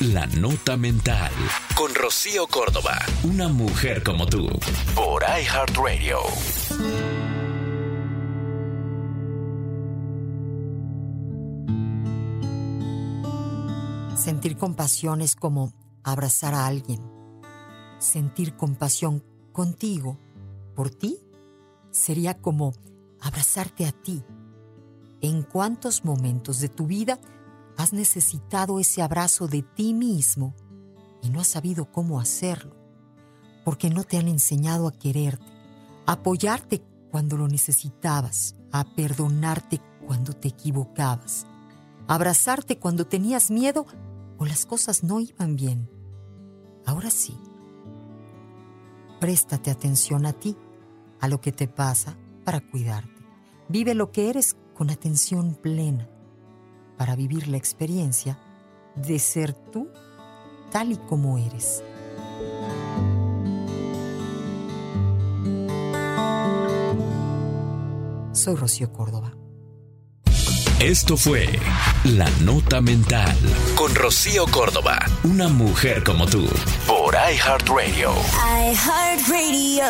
La Nota Mental. Con Rocío Córdoba. Una mujer como tú. Por iHeartRadio. Sentir compasión es como abrazar a alguien. Sentir compasión contigo, por ti, sería como abrazarte a ti. ¿En cuántos momentos de tu vida has necesitado ese abrazo de ti mismo y no has sabido cómo hacerlo? Porque no te han enseñado a quererte, a apoyarte cuando lo necesitabas, a perdonarte cuando te equivocabas, a abrazarte cuando tenías miedo o las cosas no iban bien. Ahora sí, préstate atención a ti, a lo que te pasa para cuidarte. Vive lo que eres con atención plena para vivir la experiencia de ser tú tal y como eres. Soy Rocío Córdoba. Esto fue La Nota Mental con Rocío Córdoba, una mujer como tú, por iHeartRadio. iHeartRadio.